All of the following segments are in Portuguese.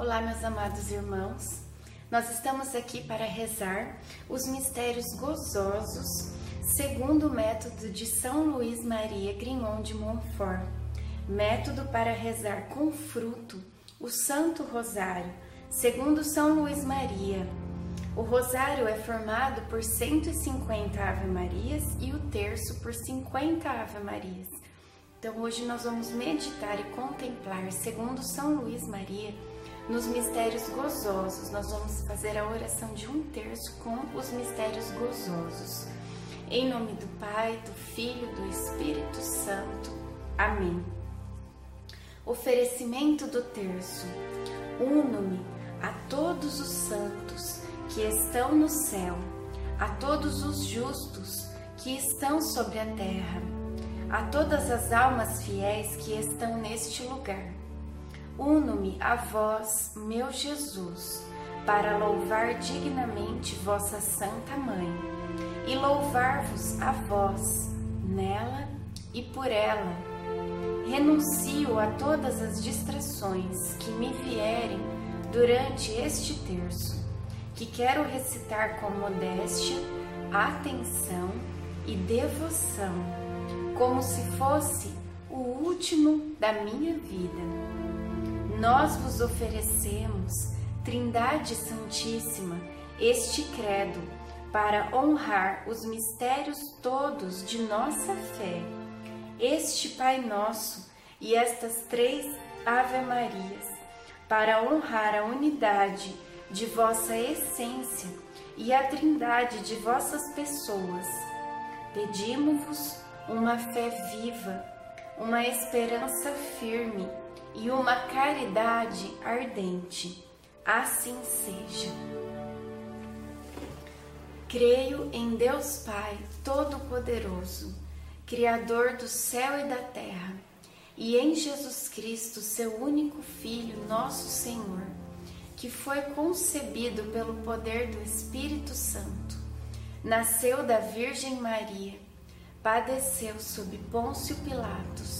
Olá, meus amados irmãos. Nós estamos aqui para rezar os mistérios gozosos segundo o método de São Luís Maria Grignon de Montfort. Método para rezar com fruto o Santo Rosário, segundo São Luís Maria. O rosário é formado por 150 Ave Marias e o terço por 50 Ave Marias. Então hoje nós vamos meditar e contemplar, segundo São Luís Maria, nos mistérios gozosos. Nós vamos fazer a oração de um terço com os mistérios gozosos. Em nome do Pai, do Filho, do Espírito Santo. Amém. Oferecimento do terço. Uno-me a todos os santos que estão no céu, a todos os justos que estão sobre a terra, a todas as almas fiéis que estão neste lugar Uno-me a vós, meu Jesus, para louvar dignamente vossa Santa Mãe, e louvar-vos a vós, nela e por ela. Renuncio a todas as distrações que me vierem durante este terço, que quero recitar com modéstia, atenção e devoção, como se fosse o último da minha vida nós vos oferecemos, Trindade Santíssima, este credo para honrar os mistérios todos de nossa fé, este Pai Nosso e estas três Ave Marias, para honrar a unidade de vossa essência e a trindade de vossas pessoas. Pedimos-vos uma fé viva, uma esperança firme e uma caridade ardente. Assim seja. Creio em Deus Pai Todo-Poderoso, Criador do céu e da terra, e em Jesus Cristo, seu único Filho, nosso Senhor, que foi concebido pelo poder do Espírito Santo. Nasceu da Virgem Maria, padeceu sob Pôncio Pilatos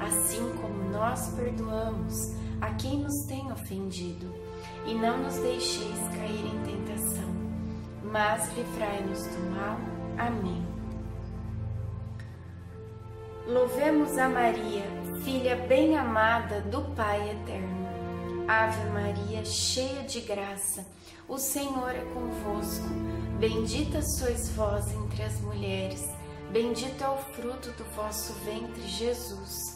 assim como nós perdoamos a quem nos tem ofendido. E não nos deixeis cair em tentação, mas livrai-nos do mal. Amém. Louvemos a Maria, filha bem-amada do Pai eterno. Ave Maria, cheia de graça, o Senhor é convosco. Bendita sois vós entre as mulheres, bendito é o fruto do vosso ventre, Jesus.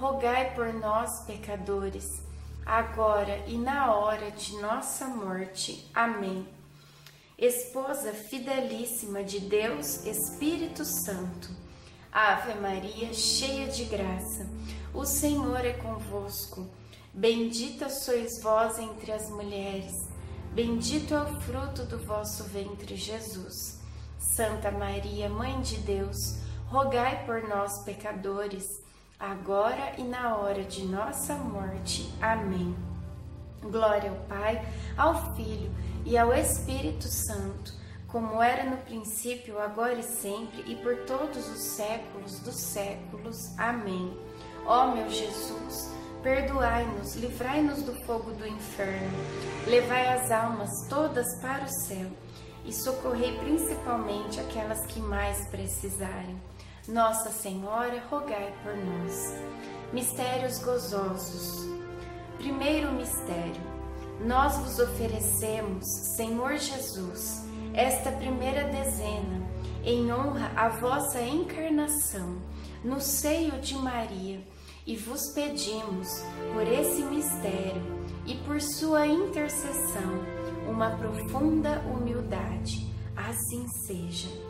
rogai por nós, pecadores, agora e na hora de nossa morte. Amém. Esposa fidelíssima de Deus, Espírito Santo, Ave Maria, cheia de graça, o Senhor é convosco. Bendita sois vós entre as mulheres, bendito é o fruto do vosso ventre, Jesus. Santa Maria, Mãe de Deus, rogai por nós, pecadores, agora e na hora de nossa morte. Amém. Glória ao Pai, ao Filho e ao Espírito Santo, como era no princípio, agora e sempre, e por todos os séculos dos séculos. Amém. Ó meu Jesus, perdoai-nos, livrai-nos do fogo do inferno, levai as almas todas para o céu e socorrei principalmente aquelas que mais precisarem. Nossa Senhora, rogai por nós. Mistérios gozosos. Primeiro mistério. Nós vos oferecemos, Senhor Jesus, esta primeira dezena, em honra à vossa encarnação, no seio de Maria, e vos pedimos, por esse mistério e por sua intercessão, uma profunda humildade. Assim seja.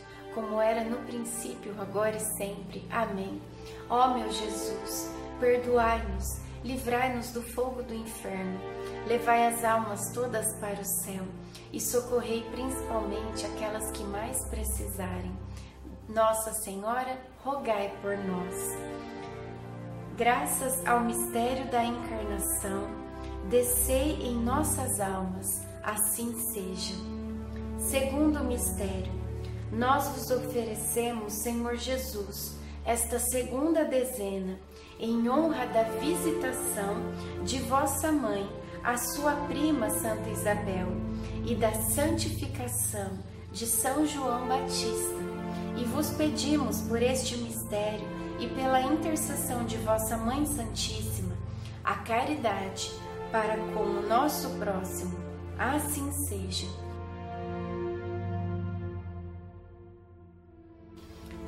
como era no princípio, agora e sempre. Amém. Ó meu Jesus, perdoai-nos, livrai-nos do fogo do inferno, levai as almas todas para o céu e socorrei principalmente aquelas que mais precisarem. Nossa Senhora, rogai por nós. Graças ao mistério da encarnação, descei em nossas almas, assim seja. Segundo mistério, nós vos oferecemos, Senhor Jesus, esta segunda dezena, em honra da visitação de vossa mãe, a sua prima Santa Isabel, e da santificação de São João Batista. E vos pedimos por este mistério e pela intercessão de vossa Mãe Santíssima, a caridade para com o nosso próximo. Assim seja.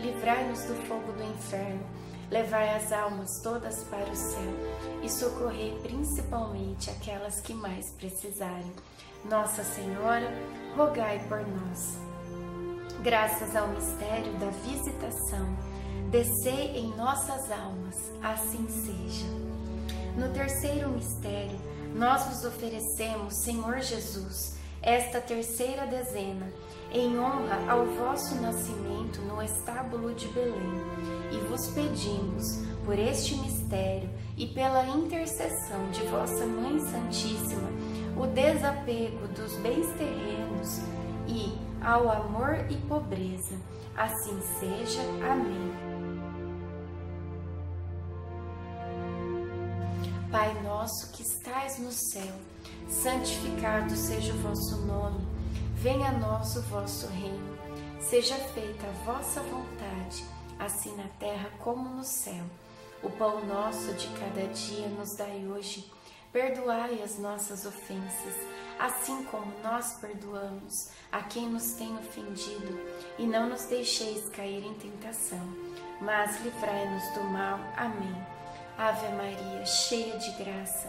livrai-nos do fogo do inferno Levai as almas todas para o céu e socorrei principalmente aquelas que mais precisarem. Nossa Senhora, rogai por nós. Graças ao mistério da visitação, descei em nossas almas, assim seja. No terceiro mistério, nós vos oferecemos, Senhor Jesus, esta terceira dezena, em honra ao vosso nascimento no estábulo de Belém. E vos pedimos, por este mistério e pela intercessão de vossa Mãe Santíssima, o desapego dos bens terrenos e ao amor e pobreza. Assim seja. Amém. Pai nosso que estais no céu, santificado seja o vosso nome. Venha a nós o vosso reino. Seja feita a vossa vontade, assim na terra como no céu. O pão nosso de cada dia nos dai hoje. Perdoai as nossas ofensas, assim como nós perdoamos a quem nos tem ofendido, e não nos deixeis cair em tentação, mas livrai-nos do mal. Amém. Ave Maria, cheia de graça,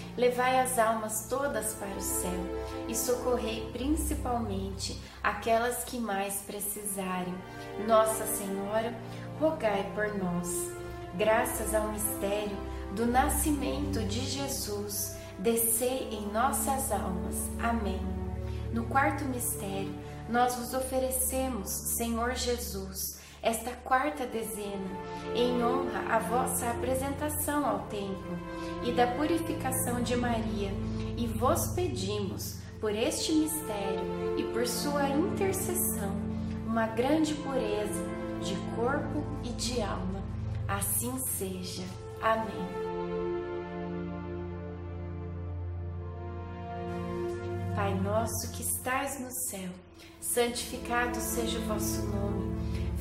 levai as almas todas para o céu e socorrei principalmente aquelas que mais precisarem. Nossa Senhora, rogai por nós. Graças ao mistério do nascimento de Jesus, descei em nossas almas. Amém. No quarto mistério, nós vos oferecemos, Senhor Jesus, esta quarta dezena, em honra à vossa apresentação ao templo e da purificação de Maria, e vos pedimos, por este mistério e por sua intercessão, uma grande pureza de corpo e de alma. Assim seja. Amém. Pai nosso que estais no céu, santificado seja o vosso nome.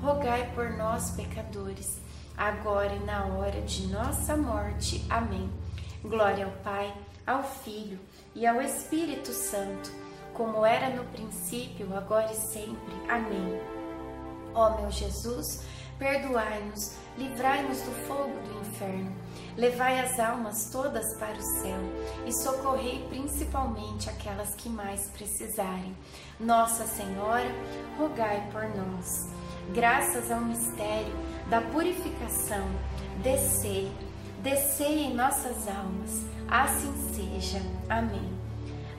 rogai por nós, pecadores, agora e na hora de nossa morte. Amém. Glória ao Pai, ao Filho e ao Espírito Santo, como era no princípio, agora e sempre. Amém. Ó meu Jesus, perdoai-nos, livrai-nos do fogo do inferno, levai as almas todas para o céu e socorrei principalmente aquelas que mais precisarem. Nossa Senhora, rogai por nós. Graças ao mistério da purificação, descei, descei em nossas almas, assim seja. Amém.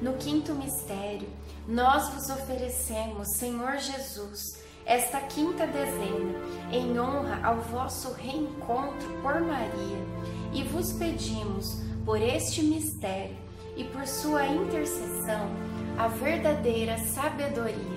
No quinto mistério, nós vos oferecemos, Senhor Jesus, esta quinta dezena, em honra ao vosso reencontro por Maria, e vos pedimos, por este mistério e por sua intercessão, a verdadeira sabedoria.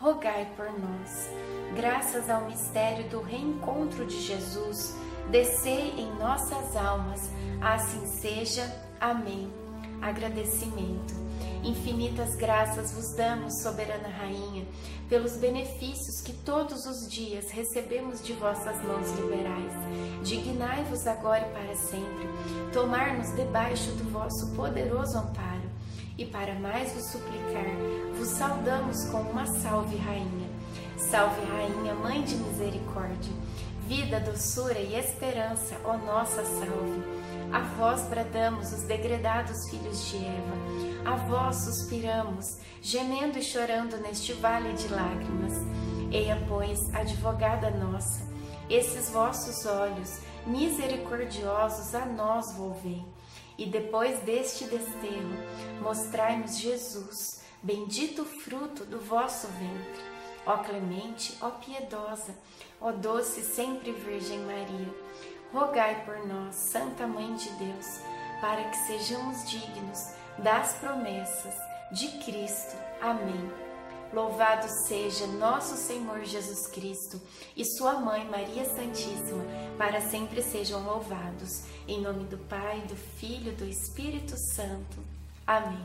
rogai por nós. Graças ao mistério do reencontro de Jesus, descei em nossas almas. Assim seja. Amém agradecimento. Infinitas graças vos damos, soberana Rainha, pelos benefícios que todos os dias recebemos de vossas mãos liberais. Dignai-vos agora e para sempre, tomar-nos debaixo do vosso poderoso amparo. E para mais vos suplicar, vos saudamos com uma salve, Rainha. Salve, Rainha, Mãe de Misericórdia, vida, doçura e esperança, ó nossa salve. A vós bradamos os degredados filhos de Eva, a vós suspiramos, gemendo e chorando neste vale de lágrimas. Eia, pois, advogada nossa, esses vossos olhos misericordiosos a nós volvei. E depois deste desterro, mostrai-nos Jesus, bendito fruto do vosso ventre. Ó clemente, ó piedosa, ó doce sempre Virgem Maria, rogai por nós, Santa Mãe de Deus, para que sejamos dignos das promessas de Cristo. Amém. Louvado seja nosso Senhor Jesus Cristo e Sua Mãe Maria Santíssima, para sempre sejam louvados. Em nome do Pai, do Filho e do Espírito Santo. Amém.